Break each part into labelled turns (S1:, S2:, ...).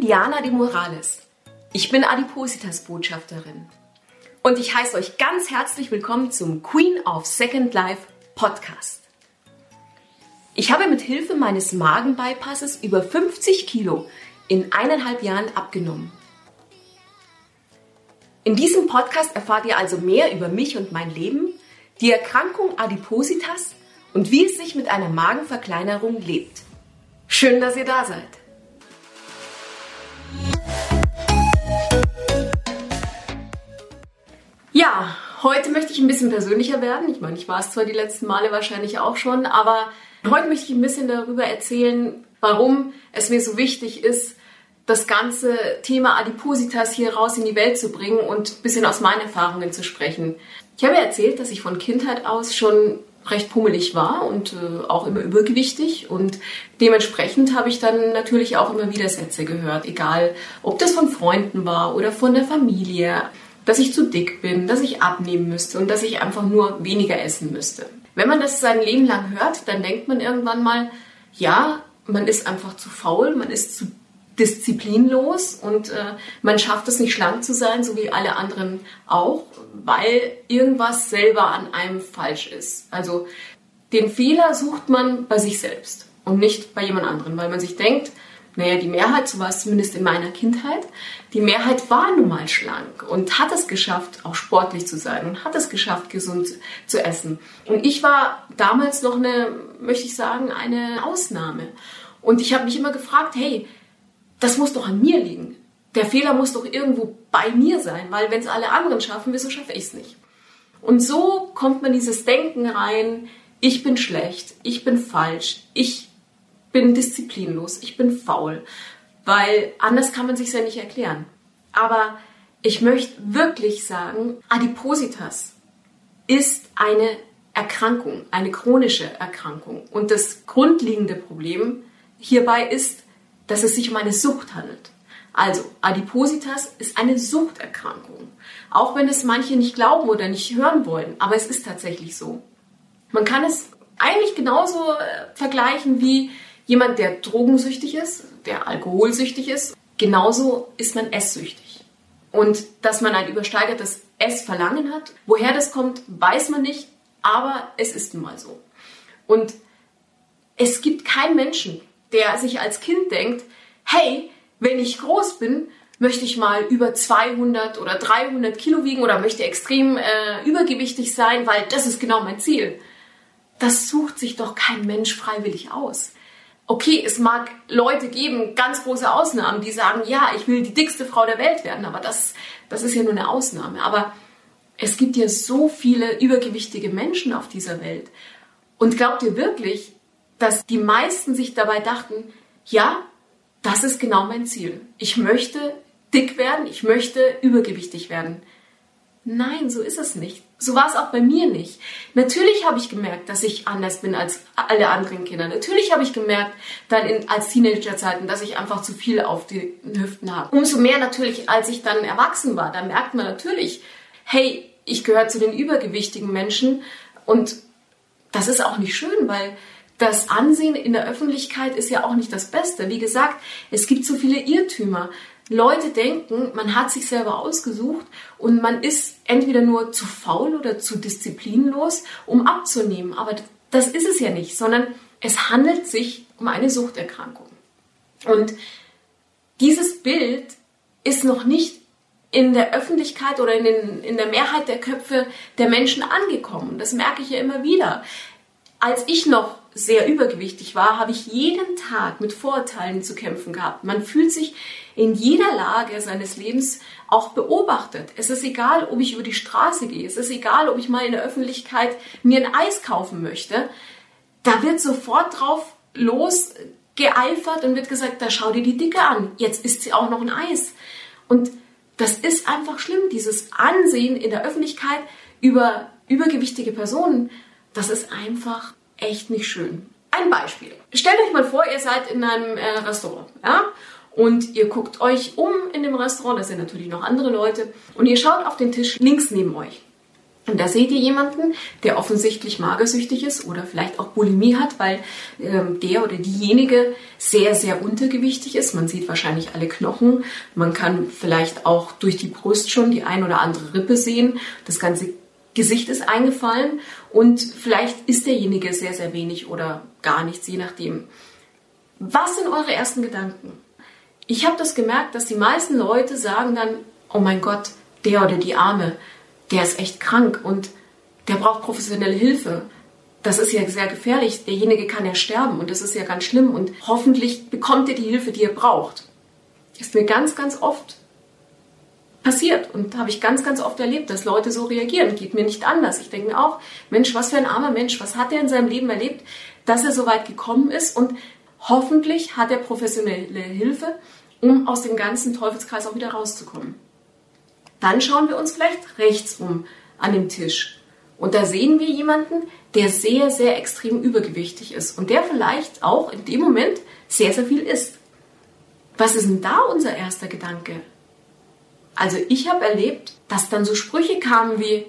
S1: Diana de Morales. Ich bin Adipositas Botschafterin. Und ich heiße euch ganz herzlich willkommen zum Queen of Second Life Podcast. Ich habe mit Hilfe meines Magenbypasses über 50 Kilo in eineinhalb Jahren abgenommen. In diesem Podcast erfahrt ihr also mehr über mich und mein Leben, die Erkrankung Adipositas und wie es sich mit einer Magenverkleinerung lebt. Schön, dass ihr da seid. Ja, heute möchte ich ein bisschen persönlicher werden. Ich meine, ich war es zwar die letzten Male wahrscheinlich auch schon, aber heute möchte ich ein bisschen darüber erzählen, warum es mir so wichtig ist, das ganze Thema Adipositas hier raus in die Welt zu bringen und ein bisschen aus meinen Erfahrungen zu sprechen. Ich habe erzählt, dass ich von Kindheit aus schon recht pummelig war und äh, auch immer übergewichtig und dementsprechend habe ich dann natürlich auch immer Widersätze gehört, egal ob das von Freunden war oder von der Familie, dass ich zu dick bin, dass ich abnehmen müsste und dass ich einfach nur weniger essen müsste. Wenn man das sein Leben lang hört, dann denkt man irgendwann mal, ja, man ist einfach zu faul, man ist zu disziplinlos und äh, man schafft es nicht schlank zu sein, so wie alle anderen auch, weil irgendwas selber an einem falsch ist. Also den Fehler sucht man bei sich selbst und nicht bei jemand anderem, weil man sich denkt, naja, die Mehrheit, so war es zumindest in meiner Kindheit, die Mehrheit war nun mal schlank und hat es geschafft, auch sportlich zu sein und hat es geschafft, gesund zu essen. Und ich war damals noch eine, möchte ich sagen, eine Ausnahme. Und ich habe mich immer gefragt, hey, das muss doch an mir liegen. Der Fehler muss doch irgendwo bei mir sein, weil wenn es alle anderen schaffen, wieso schaffe ich es nicht? Und so kommt man dieses Denken rein, ich bin schlecht, ich bin falsch, ich bin disziplinlos, ich bin faul, weil anders kann man sich ja nicht erklären. Aber ich möchte wirklich sagen, Adipositas ist eine Erkrankung, eine chronische Erkrankung. Und das grundlegende Problem hierbei ist, dass es sich um eine Sucht handelt. Also, Adipositas ist eine Suchterkrankung. Auch wenn es manche nicht glauben oder nicht hören wollen, aber es ist tatsächlich so. Man kann es eigentlich genauso äh, vergleichen wie jemand, der drogensüchtig ist, der alkoholsüchtig ist. Genauso ist man esssüchtig. Und dass man ein übersteigertes Essverlangen hat, woher das kommt, weiß man nicht, aber es ist nun mal so. Und es gibt keinen Menschen, der sich als Kind denkt, hey, wenn ich groß bin, möchte ich mal über 200 oder 300 Kilo wiegen oder möchte extrem äh, übergewichtig sein, weil das ist genau mein Ziel. Das sucht sich doch kein Mensch freiwillig aus. Okay, es mag Leute geben, ganz große Ausnahmen, die sagen, ja, ich will die dickste Frau der Welt werden, aber das, das ist ja nur eine Ausnahme. Aber es gibt ja so viele übergewichtige Menschen auf dieser Welt. Und glaubt ihr wirklich, dass die meisten sich dabei dachten, ja, das ist genau mein Ziel. Ich möchte dick werden, ich möchte übergewichtig werden. Nein, so ist es nicht. So war es auch bei mir nicht. Natürlich habe ich gemerkt, dass ich anders bin als alle anderen Kinder. Natürlich habe ich gemerkt, dann in, als Teenagerzeiten, dass ich einfach zu viel auf den Hüften habe. Umso mehr natürlich, als ich dann erwachsen war, da merkt man natürlich, hey, ich gehöre zu den übergewichtigen Menschen und das ist auch nicht schön, weil das Ansehen in der Öffentlichkeit ist ja auch nicht das Beste. Wie gesagt, es gibt so viele Irrtümer. Leute denken, man hat sich selber ausgesucht und man ist entweder nur zu faul oder zu disziplinlos, um abzunehmen. Aber das ist es ja nicht, sondern es handelt sich um eine Suchterkrankung. Und dieses Bild ist noch nicht in der Öffentlichkeit oder in, den, in der Mehrheit der Köpfe der Menschen angekommen. Das merke ich ja immer wieder. Als ich noch sehr übergewichtig war, habe ich jeden Tag mit Vorurteilen zu kämpfen gehabt. Man fühlt sich in jeder Lage seines Lebens auch beobachtet. Es ist egal, ob ich über die Straße gehe. Es ist egal, ob ich mal in der Öffentlichkeit mir ein Eis kaufen möchte. Da wird sofort drauf losgeeifert und wird gesagt, da schau dir die Dicke an. Jetzt isst sie auch noch ein Eis. Und das ist einfach schlimm. Dieses Ansehen in der Öffentlichkeit über übergewichtige Personen, das ist einfach echt nicht schön. Ein Beispiel. Stellt euch mal vor, ihr seid in einem äh, Restaurant, ja? Und ihr guckt euch um in dem Restaurant, da sind natürlich noch andere Leute, und ihr schaut auf den Tisch links neben euch. Und da seht ihr jemanden, der offensichtlich magersüchtig ist oder vielleicht auch Bulimie hat, weil ähm, der oder diejenige sehr, sehr untergewichtig ist. Man sieht wahrscheinlich alle Knochen. Man kann vielleicht auch durch die Brust schon die ein oder andere Rippe sehen. Das ganze Gesicht ist eingefallen und vielleicht ist derjenige sehr, sehr wenig oder gar nichts, je nachdem. Was sind eure ersten Gedanken? Ich habe das gemerkt, dass die meisten Leute sagen dann, oh mein Gott, der oder die Arme, der ist echt krank und der braucht professionelle Hilfe. Das ist ja sehr gefährlich. Derjenige kann ja sterben und das ist ja ganz schlimm und hoffentlich bekommt er die Hilfe, die er braucht. Ist mir ganz, ganz oft passiert und habe ich ganz, ganz oft erlebt, dass Leute so reagieren. Geht mir nicht anders. Ich denke mir auch, Mensch, was für ein armer Mensch, was hat er in seinem Leben erlebt, dass er so weit gekommen ist und hoffentlich hat er professionelle Hilfe, um aus dem ganzen Teufelskreis auch wieder rauszukommen. Dann schauen wir uns vielleicht rechts um an dem Tisch und da sehen wir jemanden, der sehr, sehr extrem übergewichtig ist und der vielleicht auch in dem Moment sehr, sehr viel isst. Was ist denn da unser erster Gedanke? Also ich habe erlebt, dass dann so Sprüche kamen wie,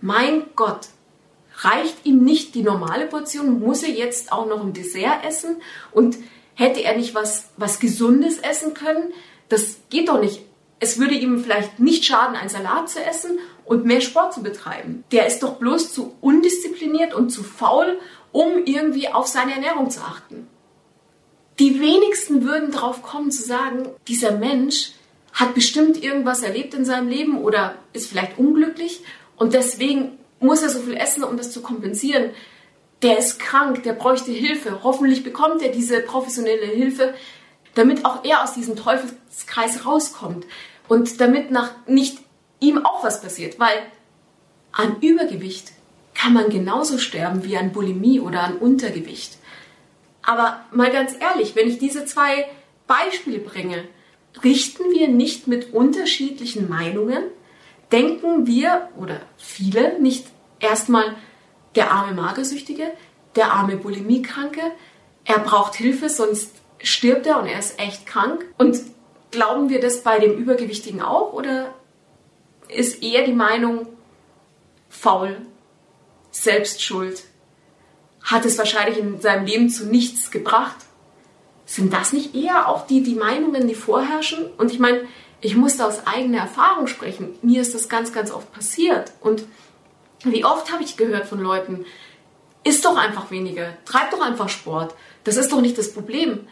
S1: mein Gott, reicht ihm nicht die normale Portion, muss er jetzt auch noch ein Dessert essen und hätte er nicht was, was Gesundes essen können? Das geht doch nicht. Es würde ihm vielleicht nicht schaden, einen Salat zu essen und mehr Sport zu betreiben. Der ist doch bloß zu undiszipliniert und zu faul, um irgendwie auf seine Ernährung zu achten. Die wenigsten würden darauf kommen zu sagen, dieser Mensch hat bestimmt irgendwas erlebt in seinem Leben oder ist vielleicht unglücklich und deswegen muss er so viel essen, um das zu kompensieren. Der ist krank, der bräuchte Hilfe. Hoffentlich bekommt er diese professionelle Hilfe, damit auch er aus diesem Teufelskreis rauskommt und damit nach nicht ihm auch was passiert, weil an Übergewicht kann man genauso sterben wie an Bulimie oder an Untergewicht. Aber mal ganz ehrlich, wenn ich diese zwei Beispiele bringe, richten wir nicht mit unterschiedlichen Meinungen? Denken wir oder viele nicht erstmal der arme Magersüchtige, der arme Bulimiekranke, er braucht Hilfe, sonst stirbt er und er ist echt krank? Und glauben wir das bei dem Übergewichtigen auch oder ist eher die Meinung faul, selbstschuld, hat es wahrscheinlich in seinem Leben zu nichts gebracht? Sind das nicht eher auch die, die Meinungen, die vorherrschen? Und ich meine, ich muss da aus eigener Erfahrung sprechen. Mir ist das ganz, ganz oft passiert. Und wie oft habe ich gehört von Leuten, isst doch einfach weniger, treib doch einfach Sport. Das ist doch nicht das Problem.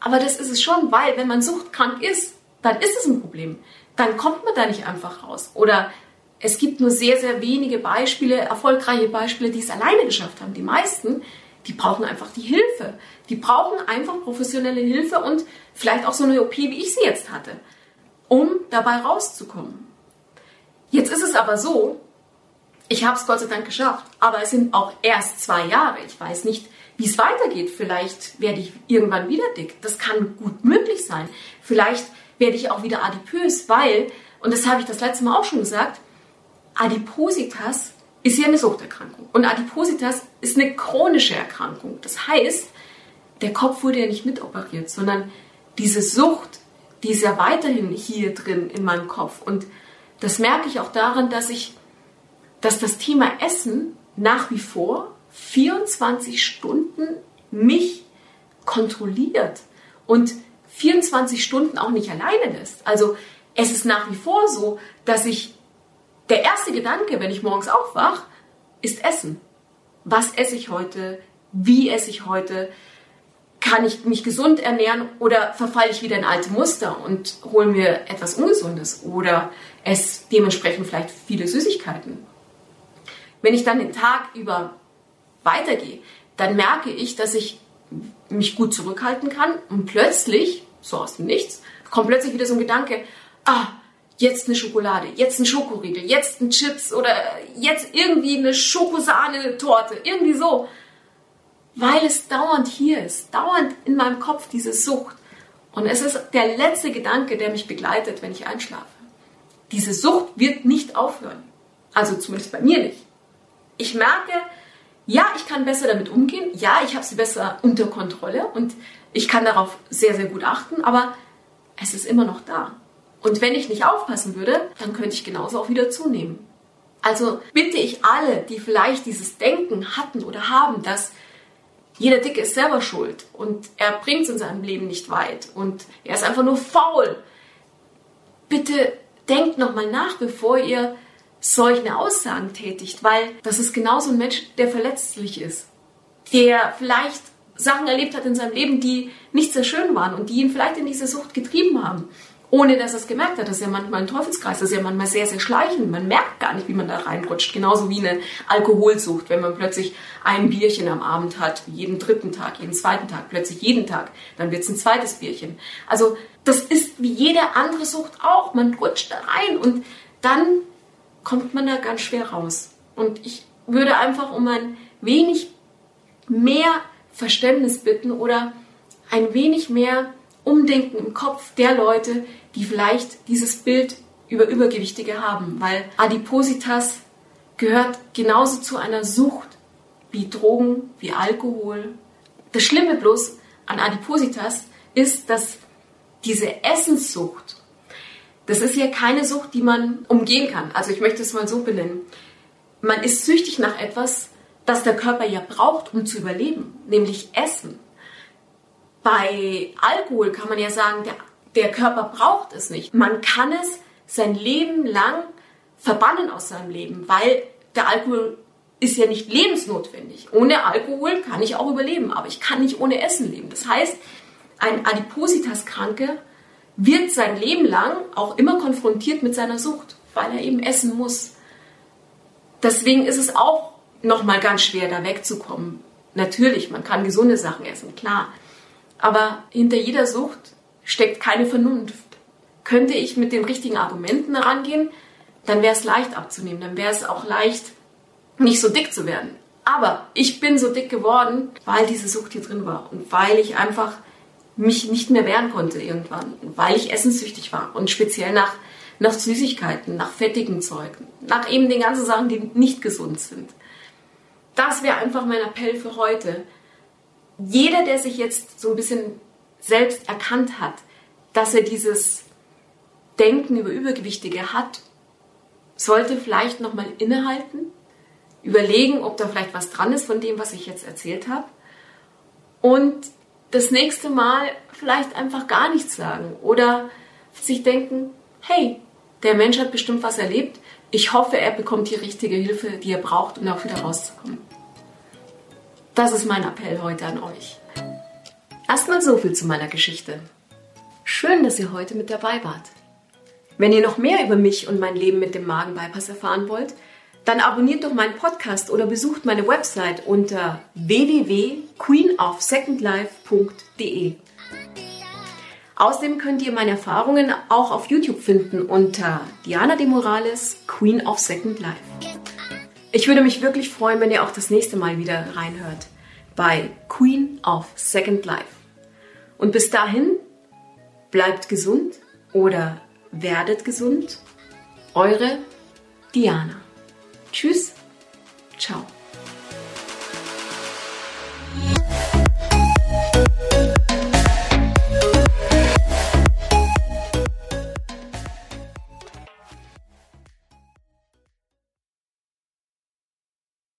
S1: Aber das ist es schon, weil wenn man suchtkrank ist, dann ist es ein Problem. Dann kommt man da nicht einfach raus. Oder es gibt nur sehr, sehr wenige Beispiele, erfolgreiche Beispiele, die es alleine geschafft haben. Die meisten, die brauchen einfach die Hilfe. Die brauchen einfach professionelle Hilfe und vielleicht auch so eine OP, wie ich sie jetzt hatte, um dabei rauszukommen. Jetzt ist es aber so, ich habe es Gott sei Dank geschafft, aber es sind auch erst zwei Jahre. Ich weiß nicht, wie es weitergeht. Vielleicht werde ich irgendwann wieder dick. Das kann gut möglich sein. Vielleicht werde ich auch wieder adipös, weil, und das habe ich das letzte Mal auch schon gesagt, Adipositas ist ja eine Suchterkrankung. Und Adipositas ist eine chronische Erkrankung. Das heißt, der Kopf wurde ja nicht mitoperiert, sondern diese Sucht, die ist ja weiterhin hier drin in meinem Kopf. Und das merke ich auch daran, dass ich, dass das Thema Essen nach wie vor 24 Stunden mich kontrolliert und 24 Stunden auch nicht alleine lässt. Also es ist nach wie vor so, dass ich der erste Gedanke, wenn ich morgens aufwache, ist Essen. Was esse ich heute? Wie esse ich heute? Kann ich mich gesund ernähren oder verfalle ich wieder in alte Muster und hole mir etwas Ungesundes oder esse dementsprechend vielleicht viele Süßigkeiten? Wenn ich dann den Tag über weitergehe, dann merke ich, dass ich mich gut zurückhalten kann und plötzlich, so aus dem Nichts, kommt plötzlich wieder so ein Gedanke, ah, jetzt eine Schokolade, jetzt ein Schokoriegel, jetzt ein Chips oder jetzt irgendwie eine Schokosahne-Torte, irgendwie so. Weil es dauernd hier ist, dauernd in meinem Kopf diese Sucht. Und es ist der letzte Gedanke, der mich begleitet, wenn ich einschlafe. Diese Sucht wird nicht aufhören. Also zumindest bei mir nicht. Ich merke, ja, ich kann besser damit umgehen. Ja, ich habe sie besser unter Kontrolle und ich kann darauf sehr, sehr gut achten, aber es ist immer noch da. Und wenn ich nicht aufpassen würde, dann könnte ich genauso auch wieder zunehmen. Also bitte ich alle, die vielleicht dieses Denken hatten oder haben, dass jeder Dicke ist selber schuld und er bringt es in seinem Leben nicht weit und er ist einfach nur faul. Bitte denkt nochmal nach, bevor ihr solche Aussagen tätigt, weil das ist genauso ein Mensch, der verletzlich ist, der vielleicht Sachen erlebt hat in seinem Leben, die nicht sehr schön waren und die ihn vielleicht in diese Sucht getrieben haben ohne dass er es gemerkt hat. Das ist ja manchmal ein Teufelskreis, das ist ja manchmal sehr, sehr schleichend. Man merkt gar nicht, wie man da reinrutscht. Genauso wie eine Alkoholsucht, wenn man plötzlich ein Bierchen am Abend hat, jeden dritten Tag, jeden zweiten Tag, plötzlich jeden Tag, dann wird es ein zweites Bierchen. Also das ist wie jede andere Sucht auch. Man rutscht da rein und dann kommt man da ganz schwer raus. Und ich würde einfach um ein wenig mehr Verständnis bitten oder ein wenig mehr Umdenken im Kopf der Leute, die vielleicht dieses Bild über Übergewichtige haben, weil Adipositas gehört genauso zu einer Sucht wie Drogen, wie Alkohol. Das Schlimme bloß an Adipositas ist, dass diese Essenssucht, das ist ja keine Sucht, die man umgehen kann. Also ich möchte es mal so benennen. Man ist süchtig nach etwas, das der Körper ja braucht, um zu überleben, nämlich Essen. Bei Alkohol kann man ja sagen, der der Körper braucht es nicht. Man kann es sein Leben lang verbannen aus seinem Leben, weil der Alkohol ist ja nicht lebensnotwendig. Ohne Alkohol kann ich auch überleben, aber ich kann nicht ohne Essen leben. Das heißt, ein Adipositas-Kranke wird sein Leben lang auch immer konfrontiert mit seiner Sucht, weil er eben essen muss. Deswegen ist es auch nochmal ganz schwer, da wegzukommen. Natürlich, man kann gesunde Sachen essen, klar. Aber hinter jeder Sucht steckt keine Vernunft. Könnte ich mit den richtigen Argumenten herangehen, dann wäre es leicht abzunehmen, dann wäre es auch leicht, nicht so dick zu werden. Aber ich bin so dick geworden, weil diese Sucht hier drin war und weil ich einfach mich nicht mehr wehren konnte irgendwann, weil ich essenssüchtig war und speziell nach, nach Süßigkeiten, nach fettigen Zeugen, nach eben den ganzen Sachen, die nicht gesund sind. Das wäre einfach mein Appell für heute. Jeder, der sich jetzt so ein bisschen selbst erkannt hat, dass er dieses Denken über Übergewichtige hat, sollte vielleicht nochmal innehalten, überlegen, ob da vielleicht was dran ist von dem, was ich jetzt erzählt habe und das nächste Mal vielleicht einfach gar nichts sagen oder sich denken, hey, der Mensch hat bestimmt was erlebt, ich hoffe, er bekommt die richtige Hilfe, die er braucht, um auch wieder rauszukommen. Das ist mein Appell heute an euch. Erstmal so viel zu meiner Geschichte. Schön, dass ihr heute mit dabei wart. Wenn ihr noch mehr über mich und mein Leben mit dem Magenbypass erfahren wollt, dann abonniert doch meinen Podcast oder besucht meine Website unter www.queenofsecondlife.de. Außerdem könnt ihr meine Erfahrungen auch auf YouTube finden unter Diana de Morales, Queen of Second Life. Ich würde mich wirklich freuen, wenn ihr auch das nächste Mal wieder reinhört bei Queen of Second Life. Und bis dahin, bleibt gesund oder werdet gesund. Eure Diana. Tschüss, ciao.